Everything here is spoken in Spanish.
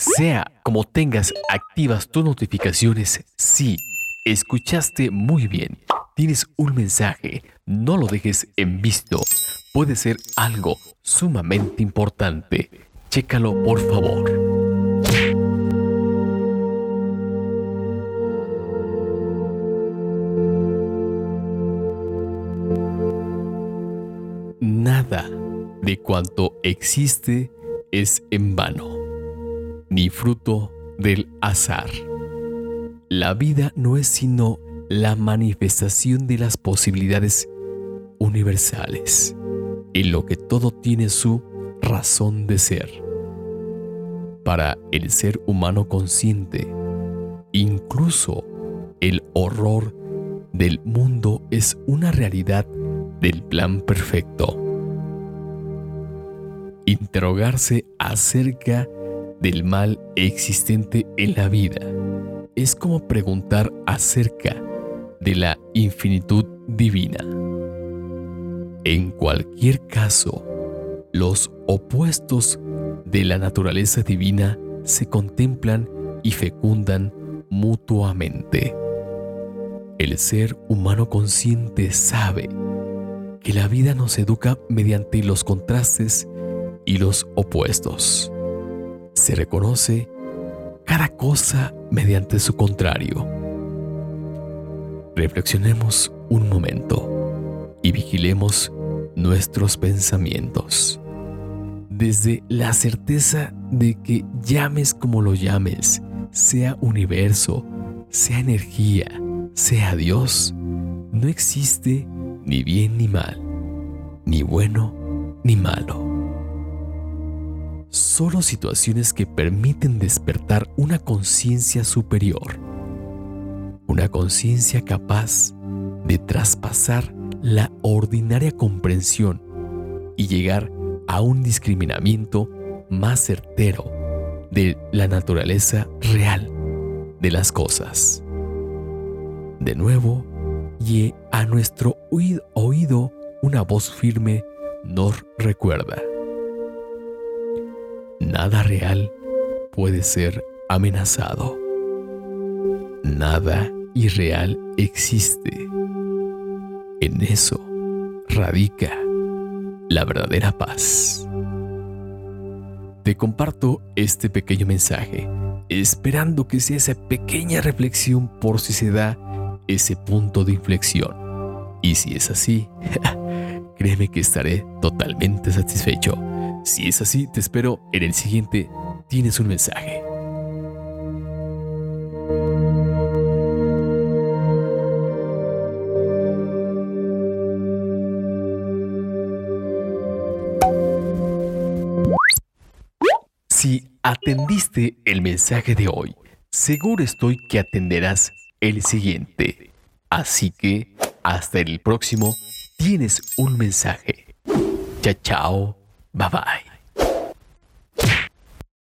Sea como tengas activas tus notificaciones, sí, escuchaste muy bien. Tienes un mensaje, no lo dejes en visto. Puede ser algo sumamente importante. Chécalo por favor. Nada de cuanto existe es en vano, ni fruto del azar. La vida no es sino la manifestación de las posibilidades universales, en lo que todo tiene su razón de ser. Para el ser humano consciente, incluso el horror del mundo es una realidad del plan perfecto. Interrogarse acerca del mal existente en la vida es como preguntar acerca de la infinitud divina. En cualquier caso, los opuestos de la naturaleza divina se contemplan y fecundan mutuamente. El ser humano consciente sabe que la vida nos educa mediante los contrastes y los opuestos. Se reconoce cada cosa mediante su contrario. Reflexionemos un momento y vigilemos nuestros pensamientos. Desde la certeza de que llames como lo llames, sea universo, sea energía, sea Dios, no existe ni bien ni mal, ni bueno ni malo. Solo situaciones que permiten despertar una conciencia superior, una conciencia capaz de traspasar la ordinaria comprensión y llegar a un discriminamiento más certero de la naturaleza real de las cosas. De nuevo, y a nuestro oído una voz firme nos recuerda. Nada real puede ser amenazado. Nada irreal existe. En eso radica la verdadera paz. Te comparto este pequeño mensaje, esperando que sea esa pequeña reflexión por si se da ese punto de inflexión. Y si es así, créeme que estaré totalmente satisfecho. Si es así, te espero en el siguiente. Tienes un mensaje. Si atendiste el mensaje de hoy, seguro estoy que atenderás el siguiente. Así que hasta el próximo tienes un mensaje. Chao, chao. Bye bye.